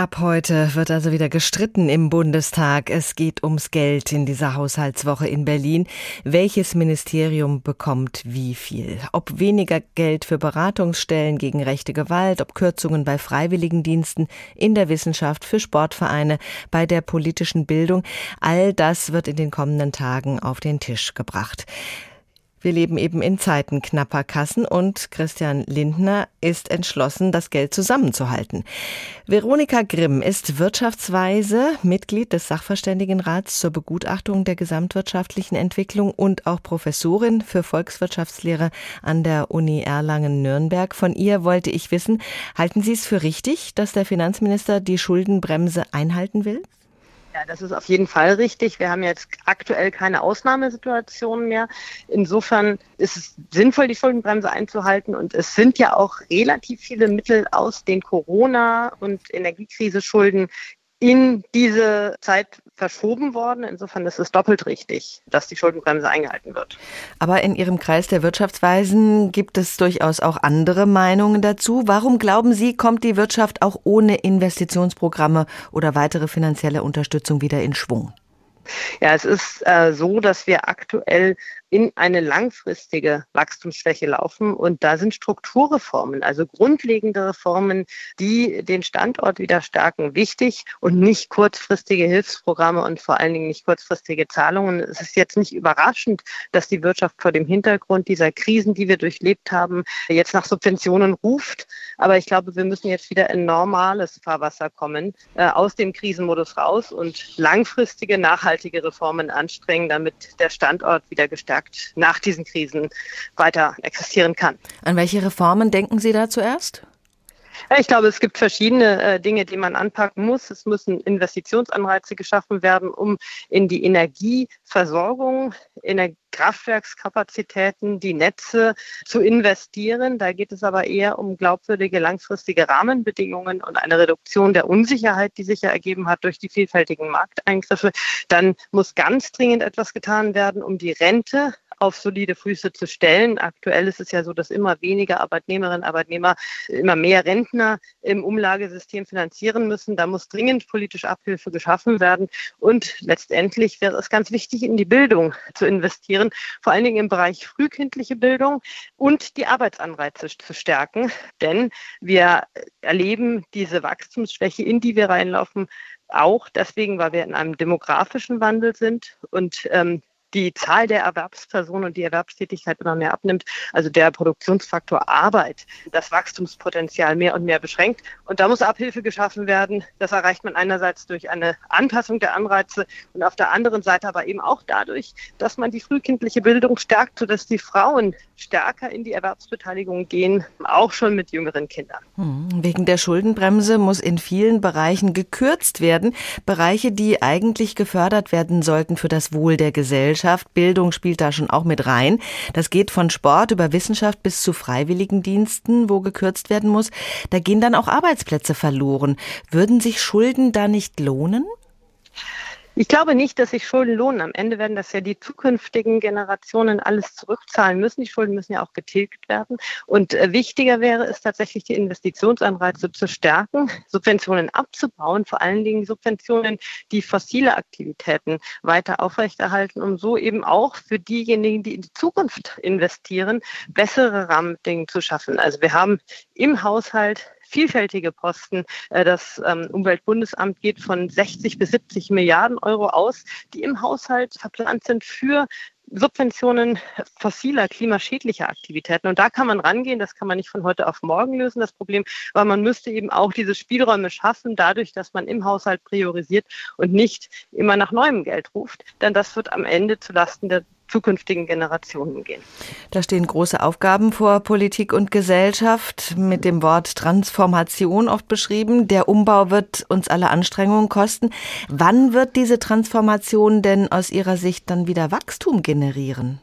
Ab heute wird also wieder gestritten im Bundestag. Es geht ums Geld in dieser Haushaltswoche in Berlin. Welches Ministerium bekommt wie viel? Ob weniger Geld für Beratungsstellen gegen rechte Gewalt, ob Kürzungen bei Freiwilligendiensten, in der Wissenschaft, für Sportvereine, bei der politischen Bildung. All das wird in den kommenden Tagen auf den Tisch gebracht. Wir leben eben in Zeiten knapper Kassen und Christian Lindner ist entschlossen, das Geld zusammenzuhalten. Veronika Grimm ist Wirtschaftsweise, Mitglied des Sachverständigenrats zur Begutachtung der gesamtwirtschaftlichen Entwicklung und auch Professorin für Volkswirtschaftslehre an der Uni Erlangen-Nürnberg. Von ihr wollte ich wissen, halten Sie es für richtig, dass der Finanzminister die Schuldenbremse einhalten will? Ja, das ist auf jeden Fall richtig. Wir haben jetzt aktuell keine Ausnahmesituation mehr. Insofern ist es sinnvoll, die Schuldenbremse einzuhalten. Und es sind ja auch relativ viele Mittel aus den Corona- und Energiekrise-Schulden in diese Zeit verschoben worden. Insofern ist es doppelt richtig, dass die Schuldenbremse eingehalten wird. Aber in Ihrem Kreis der Wirtschaftsweisen gibt es durchaus auch andere Meinungen dazu. Warum glauben Sie, kommt die Wirtschaft auch ohne Investitionsprogramme oder weitere finanzielle Unterstützung wieder in Schwung? Ja, es ist äh, so, dass wir aktuell in eine langfristige Wachstumsschwäche laufen. Und da sind Strukturreformen, also grundlegende Reformen, die den Standort wieder stärken, wichtig und nicht kurzfristige Hilfsprogramme und vor allen Dingen nicht kurzfristige Zahlungen. Es ist jetzt nicht überraschend, dass die Wirtschaft vor dem Hintergrund dieser Krisen, die wir durchlebt haben, jetzt nach Subventionen ruft. Aber ich glaube, wir müssen jetzt wieder in normales Fahrwasser kommen, äh, aus dem Krisenmodus raus und langfristige, nachhaltige Reformen anstrengen, damit der Standort wieder gestärkt nach diesen Krisen weiter existieren kann. An welche Reformen denken Sie da zuerst? Ich glaube, es gibt verschiedene äh, Dinge, die man anpacken muss. Es müssen Investitionsanreize geschaffen werden, um in die Energieversorgung, in der Kraftwerkskapazitäten, die Netze zu investieren. Da geht es aber eher um glaubwürdige langfristige Rahmenbedingungen und eine Reduktion der Unsicherheit, die sich ja ergeben hat durch die vielfältigen Markteingriffe. Dann muss ganz dringend etwas getan werden, um die Rente auf solide Füße zu stellen. Aktuell ist es ja so, dass immer weniger Arbeitnehmerinnen und Arbeitnehmer immer mehr Rentner im Umlagesystem finanzieren müssen. Da muss dringend politische Abhilfe geschaffen werden. Und letztendlich wäre es ganz wichtig, in die Bildung zu investieren, vor allen Dingen im Bereich frühkindliche Bildung und die Arbeitsanreize zu stärken. Denn wir erleben diese Wachstumsschwäche, in die wir reinlaufen, auch deswegen, weil wir in einem demografischen Wandel sind und ähm, die Zahl der Erwerbspersonen und die Erwerbstätigkeit immer mehr abnimmt, also der Produktionsfaktor Arbeit, das Wachstumspotenzial mehr und mehr beschränkt. Und da muss Abhilfe geschaffen werden. Das erreicht man einerseits durch eine Anpassung der Anreize und auf der anderen Seite aber eben auch dadurch, dass man die frühkindliche Bildung stärkt, sodass die Frauen stärker in die Erwerbsbeteiligung gehen, auch schon mit jüngeren Kindern. Hm, wegen der Schuldenbremse muss in vielen Bereichen gekürzt werden. Bereiche, die eigentlich gefördert werden sollten für das Wohl der Gesellschaft. Gesellschaft. Bildung spielt da schon auch mit rein. Das geht von Sport über Wissenschaft bis zu Freiwilligendiensten, wo gekürzt werden muss. Da gehen dann auch Arbeitsplätze verloren. Würden sich Schulden da nicht lohnen? Ich glaube nicht, dass sich Schulden lohnen. Am Ende werden das ja die zukünftigen Generationen alles zurückzahlen müssen. Die Schulden müssen ja auch getilgt werden. Und äh, wichtiger wäre es tatsächlich, die Investitionsanreize zu stärken, Subventionen abzubauen, vor allen Dingen Subventionen, die fossile Aktivitäten weiter aufrechterhalten, um so eben auch für diejenigen, die in die Zukunft investieren, bessere Rahmenbedingungen zu schaffen. Also wir haben im Haushalt vielfältige Posten. Äh, das ähm, Umweltbundesamt geht von 60 bis 70 Milliarden Euro aus, die im Haushalt verplant sind für Subventionen fossiler, klimaschädlicher Aktivitäten. Und da kann man rangehen, das kann man nicht von heute auf morgen lösen, das Problem, aber man müsste eben auch diese Spielräume schaffen, dadurch, dass man im Haushalt priorisiert und nicht immer nach neuem Geld ruft. Denn das wird am Ende zulasten der zukünftigen Generationen gehen. Da stehen große Aufgaben vor Politik und Gesellschaft, mit dem Wort Transformation oft beschrieben. Der Umbau wird uns alle Anstrengungen kosten. Wann wird diese Transformation denn aus Ihrer Sicht dann wieder Wachstum generieren?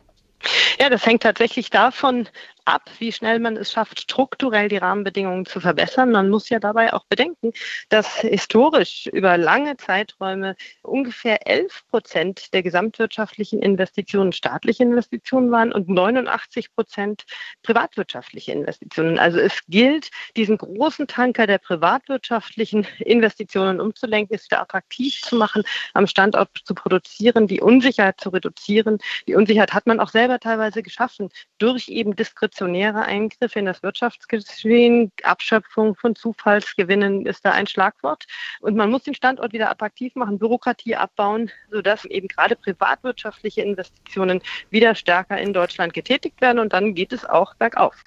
Ja, das hängt tatsächlich davon ab, wie schnell man es schafft, strukturell die Rahmenbedingungen zu verbessern. Man muss ja dabei auch bedenken, dass historisch über lange Zeiträume ungefähr 11 Prozent der gesamtwirtschaftlichen Investitionen staatliche Investitionen waren und 89 Prozent privatwirtschaftliche Investitionen. Also es gilt, diesen großen Tanker der privatwirtschaftlichen Investitionen umzulenken, es wieder attraktiv zu machen, am Standort zu produzieren, die Unsicherheit zu reduzieren. Die Unsicherheit hat man auch selber teilweise geschaffen durch eben diskretionäre Eingriffe in das Wirtschaftsgeschehen. Abschöpfung von Zufallsgewinnen ist da ein Schlagwort. Und man muss den Standort wieder attraktiv machen, Bürokratie abbauen, sodass eben gerade privatwirtschaftliche Investitionen wieder stärker in Deutschland getätigt werden. Und dann geht es auch bergauf.